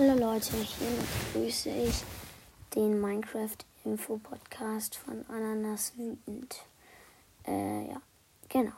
Hallo Leute, hier begrüße ich den Minecraft Info Podcast von Ananas Wütend. Äh, ja, genau.